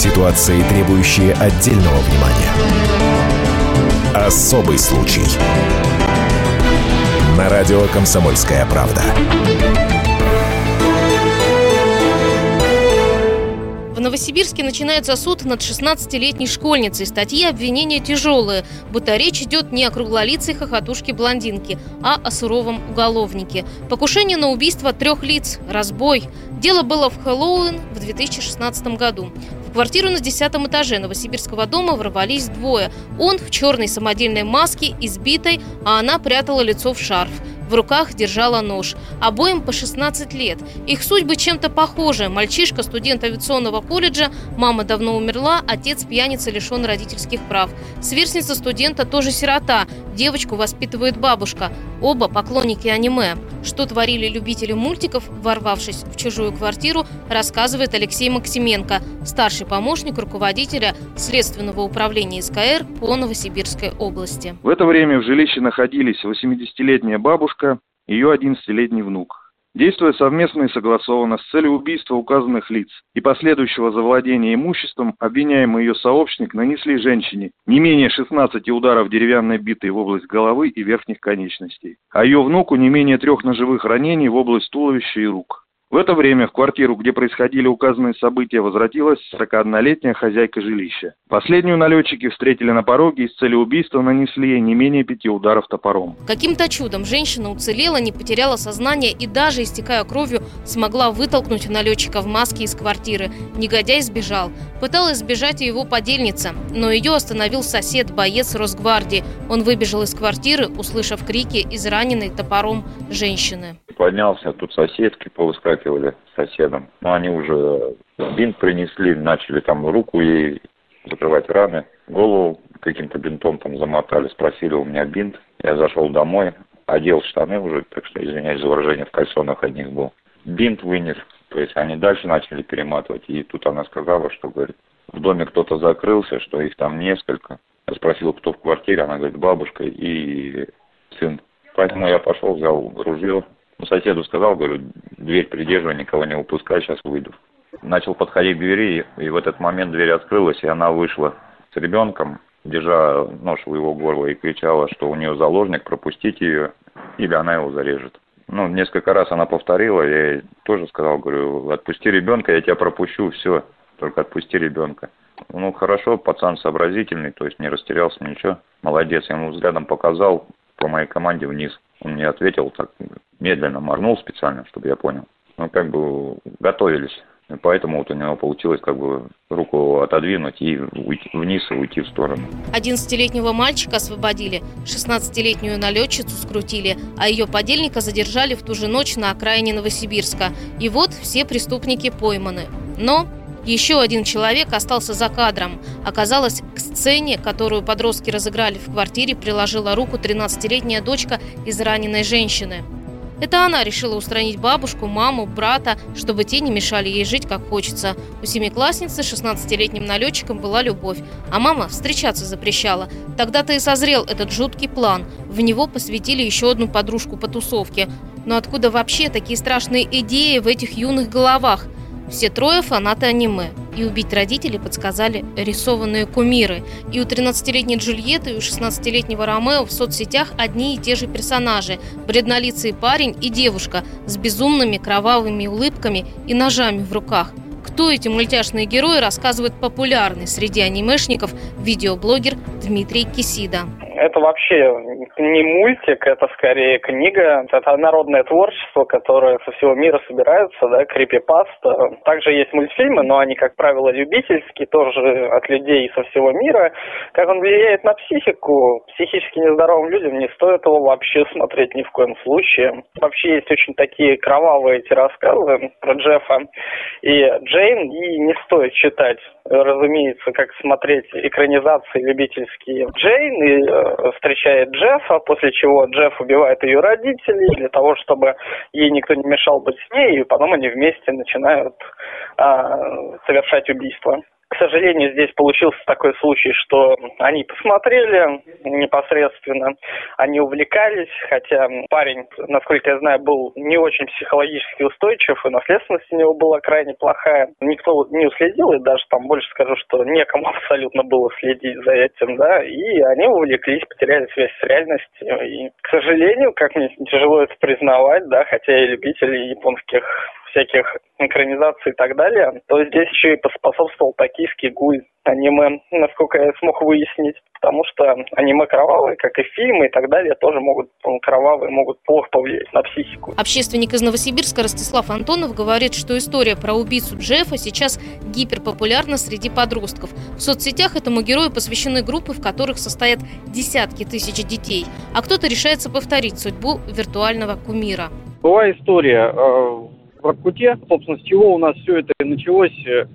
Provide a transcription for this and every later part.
Ситуации, требующие отдельного внимания. Особый случай. На радио «Комсомольская правда». В Новосибирске начинается суд над 16-летней школьницей. Статьи обвинения тяжелые, будто речь идет не о круглолицей хохотушке-блондинке, а о суровом уголовнике. Покушение на убийство трех лиц, разбой. Дело было в Хэллоуин в 2016 году. В квартиру на десятом этаже Новосибирского дома ворвались двое. Он в черной самодельной маске, избитой, а она прятала лицо в шарф. В руках держала нож. Обоим по 16 лет. Их судьбы чем-то похожи. Мальчишка, студент авиационного колледжа, мама давно умерла, отец пьяница лишен родительских прав. Сверстница студента тоже сирота. Девочку воспитывает бабушка. Оба поклонники аниме. Что творили любители мультиков, ворвавшись в чужую квартиру, рассказывает Алексей Максименко, старший помощник руководителя Следственного управления СКР по Новосибирской области. В это время в жилище находились 80-летняя бабушка, ее 11-летний внук. Действуя совместно и согласованно с целью убийства указанных лиц и последующего завладения имуществом, обвиняемый ее сообщник нанесли женщине не менее 16 ударов деревянной битой в область головы и верхних конечностей, а ее внуку не менее трех ножевых ранений в область туловища и рук. В это время в квартиру, где происходили указанные события, возвратилась 41-летняя хозяйка жилища. Последнюю налетчики встретили на пороге и с целью убийства нанесли ей не менее пяти ударов топором. Каким-то чудом женщина уцелела, не потеряла сознание и даже, истекая кровью, смогла вытолкнуть налетчика в маске из квартиры. Негодяй сбежал. Пыталась сбежать и его подельница, но ее остановил сосед, боец Росгвардии. Он выбежал из квартиры, услышав крики израненной топором женщины поднялся, тут соседки повыскакивали соседом. Но они уже бинт принесли, начали там руку ей закрывать раны, голову каким-то бинтом там замотали, спросили у меня бинт. Я зашел домой, одел штаны уже, так что, извиняюсь за выражение, в кальсонах одних был. Бинт вынес, то есть они дальше начали перематывать. И тут она сказала, что, говорит, в доме кто-то закрылся, что их там несколько. Я спросил, кто в квартире, она говорит, бабушка и сын. Поэтому я пошел, взял ружье, ну, соседу сказал, говорю, дверь придерживай, никого не упускай, сейчас выйду. Начал подходить к двери, и в этот момент дверь открылась, и она вышла с ребенком, держа нож у его горла, и кричала, что у нее заложник, пропустите ее, или она его зарежет. Ну, несколько раз она повторила, я ей тоже сказал, говорю, отпусти ребенка, я тебя пропущу, все, только отпусти ребенка. Ну, хорошо, пацан сообразительный, то есть не растерялся, ничего. Молодец, я ему взглядом показал по моей команде вниз. Он мне ответил так медленно, моргнул специально, чтобы я понял. Мы как бы готовились. Поэтому вот у него получилось как бы руку отодвинуть и уйти вниз и уйти в сторону. 11-летнего мальчика освободили, 16-летнюю налетчицу скрутили, а ее подельника задержали в ту же ночь на окраине Новосибирска. И вот все преступники пойманы. Но еще один человек остался за кадром. Оказалось, к сцене, которую подростки разыграли в квартире, приложила руку 13-летняя дочка из раненой женщины. Это она решила устранить бабушку, маму, брата, чтобы те не мешали ей жить как хочется. У семиклассницы 16-летним налетчиком была любовь, а мама встречаться запрещала. Тогда-то и созрел этот жуткий план. В него посвятили еще одну подружку по тусовке. Но откуда вообще такие страшные идеи в этих юных головах – все трое фанаты аниме. И убить родителей подсказали рисованные кумиры. И у 13-летней Джульетты, и у 16-летнего Ромео в соцсетях одни и те же персонажи. Бреднолицый парень и девушка с безумными кровавыми улыбками и ножами в руках. Кто эти мультяшные герои, рассказывает популярный среди анимешников видеоблогер Дмитрий Кисида это вообще не мультик, это скорее книга. Это народное творчество, которое со всего мира собирается, да, крипипаста. Также есть мультфильмы, но они, как правило, любительские, тоже от людей со всего мира. Как он влияет на психику, психически нездоровым людям не стоит его вообще смотреть ни в коем случае. Вообще есть очень такие кровавые эти рассказы про Джеффа и Джейн, и не стоит читать разумеется, как смотреть экранизации любительские. Джейн и, э, встречает Джеффа, после чего Джефф убивает ее родителей для того, чтобы ей никто не мешал быть с ней, и потом они вместе начинают э, совершать убийство. К сожалению, здесь получился такой случай, что они посмотрели непосредственно, они увлекались, хотя парень, насколько я знаю, был не очень психологически устойчив, и наследственность у него была крайне плохая. Никто не уследил, и даже там больше скажу, что некому абсолютно было следить за этим, да, и они увлеклись, потеряли связь с реальностью. И, к сожалению, как мне тяжело это признавать, да, хотя я любитель японских всяких экранизаций и так далее, то здесь еще и поспособствовал токийский гуль аниме, насколько я смог выяснить, потому что аниме кровавые, как и фильмы и так далее, тоже могут, кровавые могут плохо повлиять на психику. Общественник из Новосибирска Ростислав Антонов говорит, что история про убийцу Джеффа сейчас гиперпопулярна среди подростков. В соцсетях этому герою посвящены группы, в которых состоят десятки тысяч детей, а кто-то решается повторить судьбу виртуального кумира. Была история э, в Воркуте, собственно, с чего у нас все это и началось, э,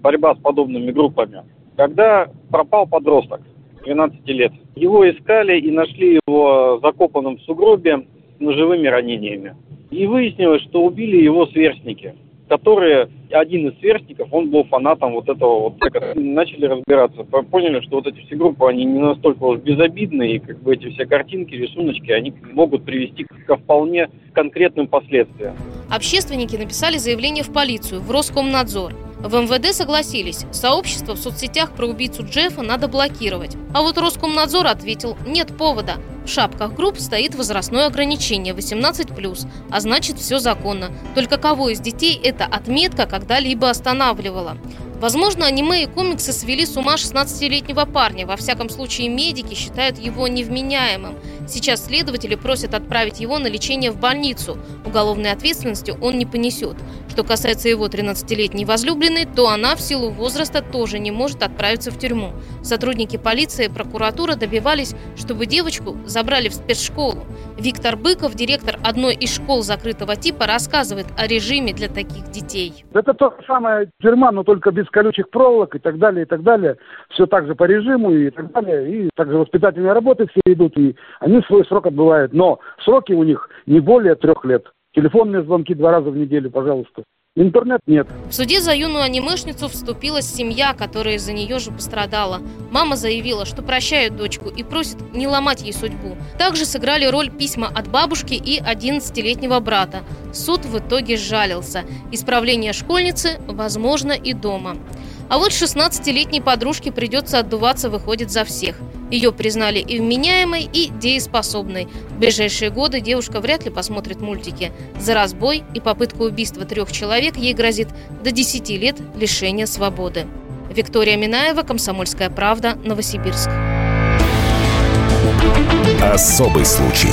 борьба с подобными группами. Когда пропал подросток, 12 лет, его искали и нашли его закопанным в сугробе с ножевыми ранениями. И выяснилось, что убили его сверстники которые, один из сверстников, он был фанатом вот этого вот Начали разбираться, поняли, что вот эти все группы, они не настолько уж безобидные, и как бы эти все картинки, рисуночки, они могут привести ко вполне конкретным последствиям. Общественники написали заявление в полицию, в Роскомнадзор. В МВД согласились, сообщество в соцсетях про убийцу Джеффа надо блокировать. А вот Роскомнадзор ответил, нет повода. В шапках групп стоит возрастное ограничение 18+, а значит все законно. Только кого из детей эта отметка когда-либо останавливала? Возможно, аниме и комиксы свели с ума 16-летнего парня. Во всяком случае, медики считают его невменяемым. Сейчас следователи просят отправить его на лечение в больницу. Уголовной ответственности он не понесет. Что касается его 13-летней возлюбленной, то она в силу возраста тоже не может отправиться в тюрьму. Сотрудники полиции и прокуратура добивались, чтобы девочку забрали в спецшколу. Виктор Быков, директор одной из школ закрытого типа, рассказывает о режиме для таких детей. Это то самое тюрьма, но только без колючих проволок и так далее, и так далее. Все так же по режиму и так далее. И также воспитательные работы все идут, и они свой срок отбывают. Но сроки у них не более трех лет. Телефонные звонки два раза в неделю, пожалуйста. Интернет нет. В суде за юную анимешницу вступилась семья, которая из-за нее же пострадала. Мама заявила, что прощает дочку и просит не ломать ей судьбу. Также сыграли роль письма от бабушки и 11-летнего брата. Суд в итоге сжалился. Исправление школьницы возможно и дома. А вот 16-летней подружке придется отдуваться, выходит, за всех. Ее признали и вменяемой, и дееспособной. В ближайшие годы девушка вряд ли посмотрит мультики. За разбой и попытку убийства трех человек ей грозит до 10 лет лишения свободы. Виктория Минаева, Комсомольская правда, Новосибирск. Особый случай.